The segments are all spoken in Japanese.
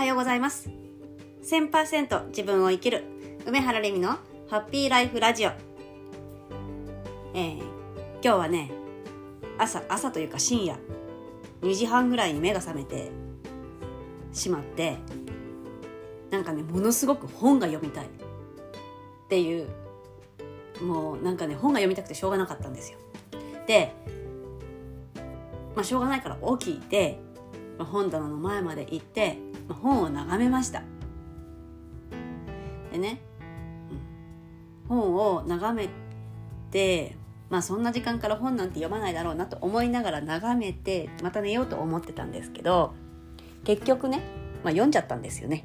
はようございます。1000%自分を生きる梅原レミのハッピーライフラジオ。えー、今日はね朝朝というか深夜2時半ぐらいに目が覚めてしまってなんかねものすごく本が読みたい。っていうもうなんかね本が読みたくてしょうがなかったんですよ。でまあしょうがないから起きて、本棚の前まで行って、本を眺めました。でね、本を眺めてまあそんな時間から本なんて読まないだろうなと思いながら眺めてまた寝ようと思ってたんですけど結局ね、まあ、読んじゃったんですよね。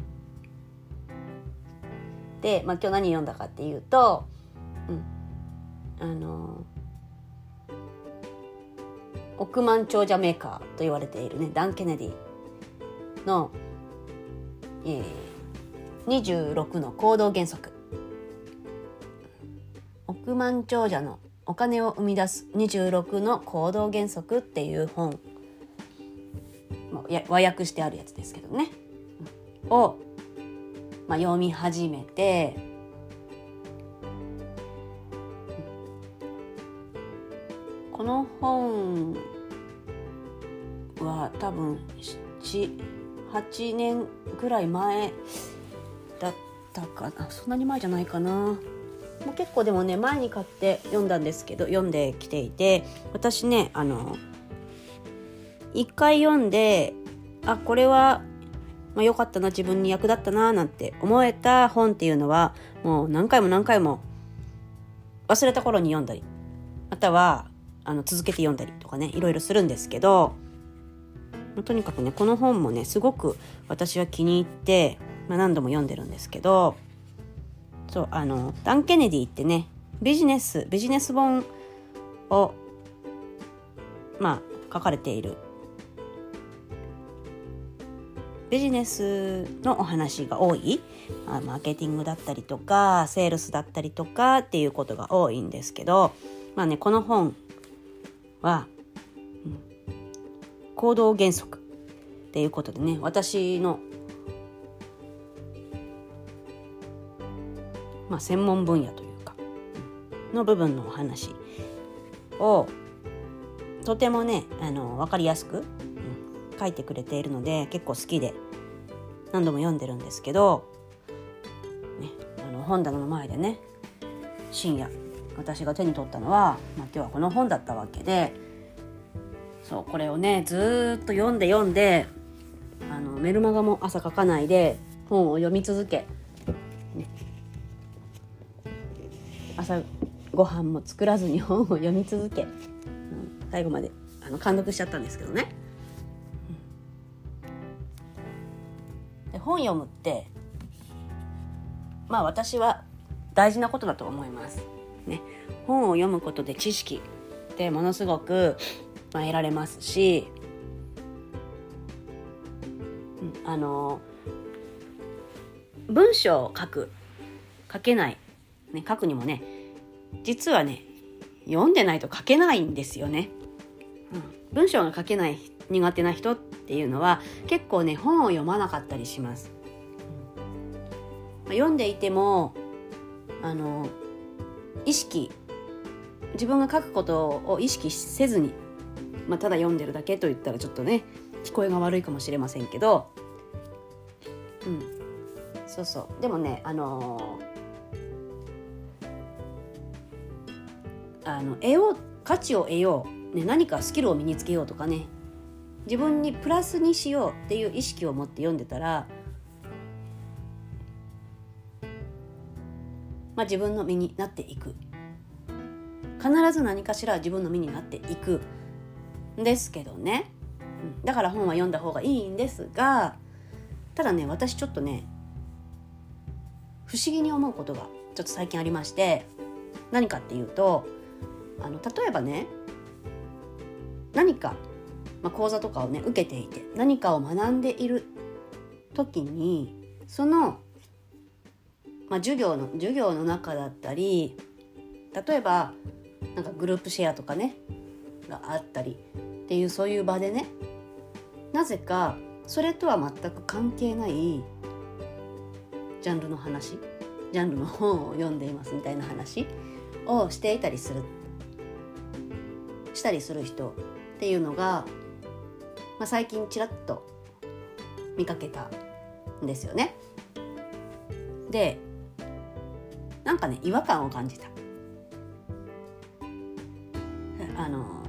で、まあ、今日何読んだかっていうと、うん、あの億万長者メーカーと言われているねダン・ケネディの、えー、26の行動原則。億万長者のお金を生み出す26の行動原則っていう本。和訳してあるやつですけどね。を、まあ、読み始めてこの本は多分8年ぐらい前だったかな。そんなに前じゃないかな。もう結構でもね前に買って読んだんですけど読んできていて私ねあの一回読んであこれはまあ、よかったな自分に役立ったななんて思えた本っていうのはもう何回も何回も忘れた頃に読んだりまたはあの続けて読んだりとかねいろいろするんですけどとにかくねこの本もねすごく私は気に入って、まあ、何度も読んでるんですけどそうあのダン・ケネディってねビジネスビジネス本をまあ書かれているビジネスのお話が多い、まあ、マーケティングだったりとかセールスだったりとかっていうことが多いんですけどまあねこの本は、行動原則。っていうことでね私のまあ、専門分野というかの部分のお話をとてもねあの分かりやすく、うん、書いてくれているので結構好きで何度も読んでるんですけど、ね、あの本棚の前でね深夜私が手に取ったのは、まあ、今日はこの本だったわけでそうこれをねずっと読んで読んであのメルマガも朝書かないで本を読み続け朝ご飯も作らずに本を読み続け、うん、最後まであの感読しちゃったんですけどね。で本読むってまあ私は大事なことだと思います。ね、本を読むことで知識ってものすごく、まあ、得られますし、うん、あの文章を書く書けないね、書くにもね実はね読んでないと書けないんですよね。うん、文章が書けない苦手な人っていうのは結構ね本を読まなかったりします。うん、読んでいてもあの意識自分が書くことを意識せずに、まあ、ただ読んでるだけと言ったらちょっとね聞こえが悪いかもしれませんけど、うん、そうそう。でもねあのーあの得よう価値を得よう、ね、何かスキルを身につけようとかね。自分にプラスにしようっていう意識を持って読んでたら、まあ、自分の身になっていく。必ず何かしら自分の身になっていく。ですけどね、だから本は読んだ方がいいんですがただね私ちょっとね不思議に思うことがちょっと最近ありまして何かっていうとあの例えばね何か、まあ、講座とかをね受けていて何かを学んでいる時にその、まあ、授業の授業の中だったり例えばなんかグループシェアとかねがあったりっていうそういう場でねなぜかそれとは全く関係ないジャンルの話ジャンルの本を読んでいますみたいな話をしていたりするしたりする人っていうのが、まあ、最近ちらっと見かけたんですよね。でなんかね違和感を感じた。あの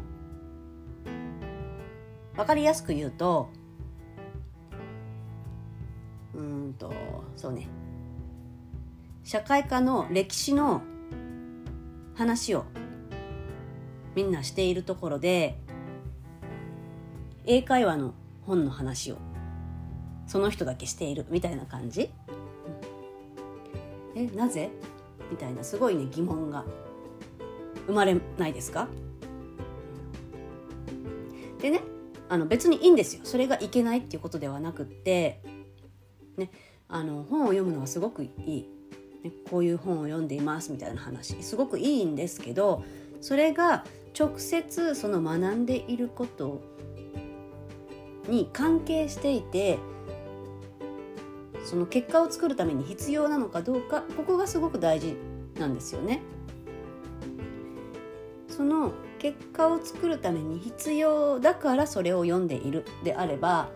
分かりやすく言うとうんとそうね。社会科の歴史の話をみんなしているところで英会話の本の話をその人だけしているみたいな感じ、えなぜ？みたいなすごいね疑問が生まれないですか？あの別にいいんですよ。それがいけないっていうことではなくってねあの本を読むのはすごくいい、ね、こういう本を読んでいますみたいな話。すごくいいんですけどそれが直接その学んでいることに関係していてその結果を作るために必要なのかどうかここがすごく大事なんですよね。その結果を作るために必要だからそれを読んでいるであれば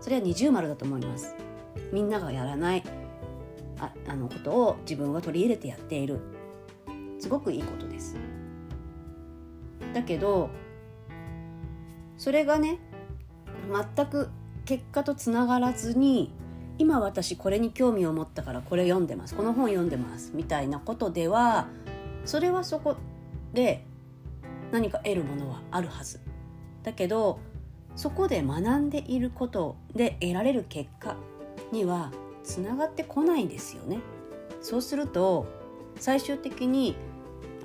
それは二重丸だと思います。みんながやらないああのことを自分は取り入れてやっているすごくいいことです。だけどそれがね全く結果とつながらずに今私これに興味を持ったからこれ読んでますこの本読んでますみたいなことではそれはそこで何か得るものはあるはず。だけどそこで学んでいることで得られる結果にはつながってこないんですよね。そうすると最終的に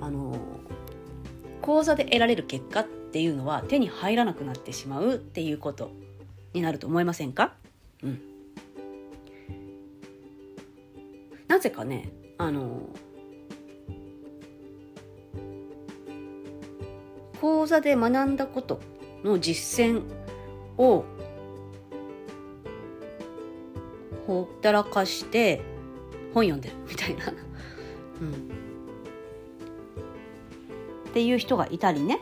あの講座で得られる結果っていうのは手に入らなくなってしまうっていうことになると思いませんか？うん。なぜかねあの講座で学んだことの実践をほったらかして本読んでるみたいな、うん、っていう人がいたりね、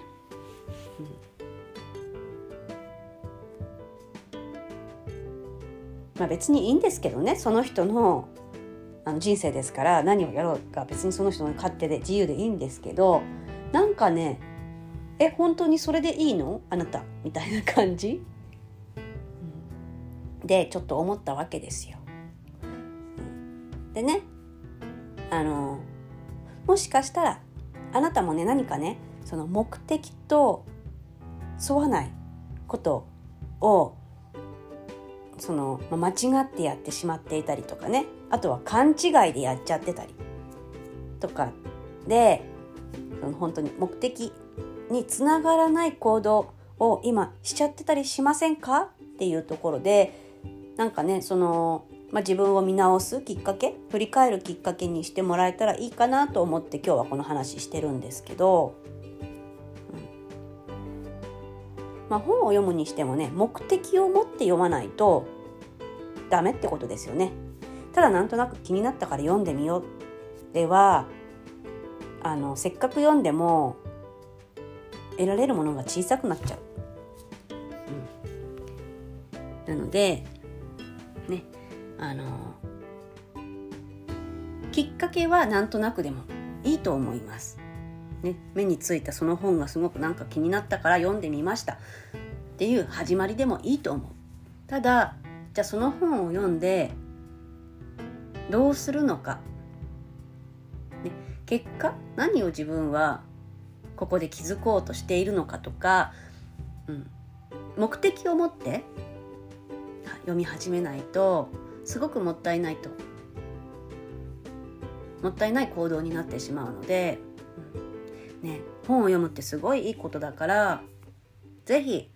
まあ別にいいんですけどね。その人のあの人生ですから何をやろうか別にその人の勝手で自由でいいんですけどなんかねえ本当にそれでいいの？あなたみたいな感じ、うん、でちょっと思ったわけですよ。でねあのもしかしたらあなたもね何かねその目的と沿わないことをその、ま、間違ってやってしまっていたりとかね。あとは勘違いでやっちゃってたりとかでその本当に目的につながらない行動を今しちゃってたりしませんか？っていうところでなんかねその、まあ、自分を見直すきっかけ？振り返るきっかけにしてもらえたらいいかなと思って今日はこの話してるんですけど、うん。まあ、本を読むにしてもね目的を持って読まないとダメってことですよね。ただなんとなく気になったから読んでみよう。ではあのせっかく読んでも得られるものが小さくなっちゃう。うん、なのでねあのきっかけはなんとなくでもいいと思います。ね、目についたその本がすごくなんか気になったから読んでみましたっていう始まりでもいいと思う。ただじゃあその本を読んでどうするのか、ね、結果何を自分はここで気づこうとしているのかとか、うん、目的を持って読み始めないとすごくもったいないと。もったいない行動になってしまうので、うん、ね、本を読むってすごいいいことだから是非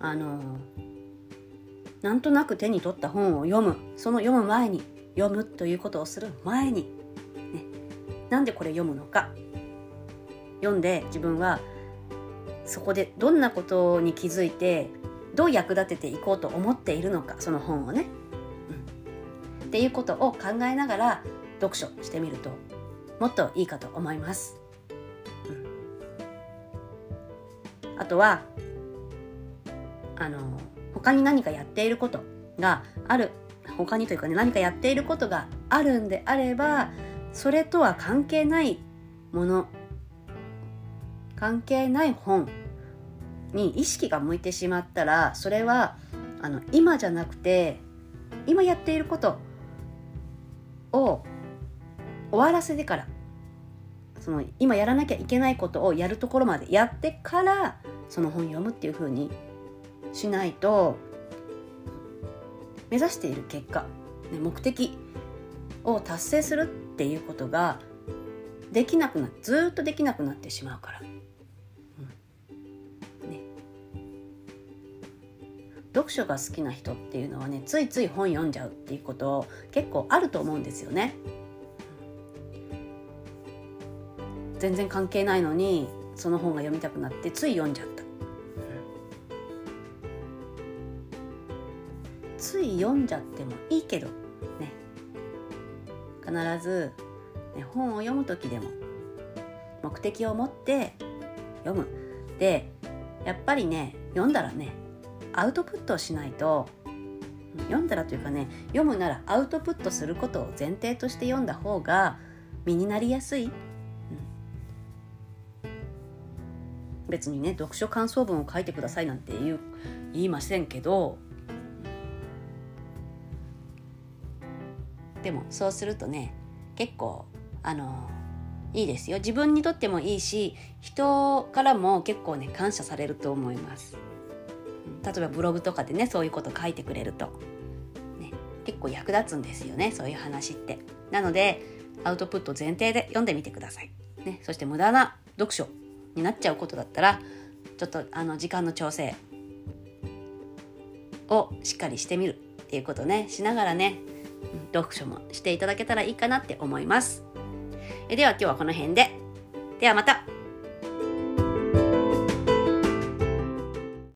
あのなんとなく手に取った本を読む。その読む前に読むということをする前に、ね、なんでこれ読むのか。読んで自分はそこでどんなことに気づいてどう役立てていこうと思っているのかその本をね、うん、っていうことを考えながら読書してみるともっといいかと思います、うん、あとはあの他に何かやっていることがある。他にというかね何かやっていることがあるんであればそれとは関係ないもの関係ない本に意識が向いてしまったらそれはあの今じゃなくて今やっていることを終わらせてからその今やらなきゃいけないことをやるところまでやってからその本読むっていう風にしないと目指している結果、ね、目的を達成するっていうことができなくなずっとできなくなってしまうから、読書が好きな人っていうのはねついつい本読んじゃうっていうこと結構あると思うんですよね。全然関係ないのにその本が読みたくなってつい読んじゃった。つい読んじゃってもいいけどね必ず、ね、本を読む時でも目的を持って読むでやっぱりね読んだらねアウトプットをしないと読んだらというかね読むならアウトプットすることを前提として読んだ方が身になりやすい、うん、別にね読書感想文を書いてくださいなんて言う言いませんけどでもそうするとね結構あのいいですよ。自分にとってもいいし人からも結構ね感謝されると思います。例えばブログとかでねそういうこと書いてくれると、ね、結構役立つんですよねそういう話ってなのでアウトプット前提で読んでみてください、ね、そして無駄な読書になっちゃうことだったらちょっとあの時間の調整をしっかりしてみるっていうことねしながらね読書もしていただけたらいいかなって思います。えでは今日はこの辺で。ではまた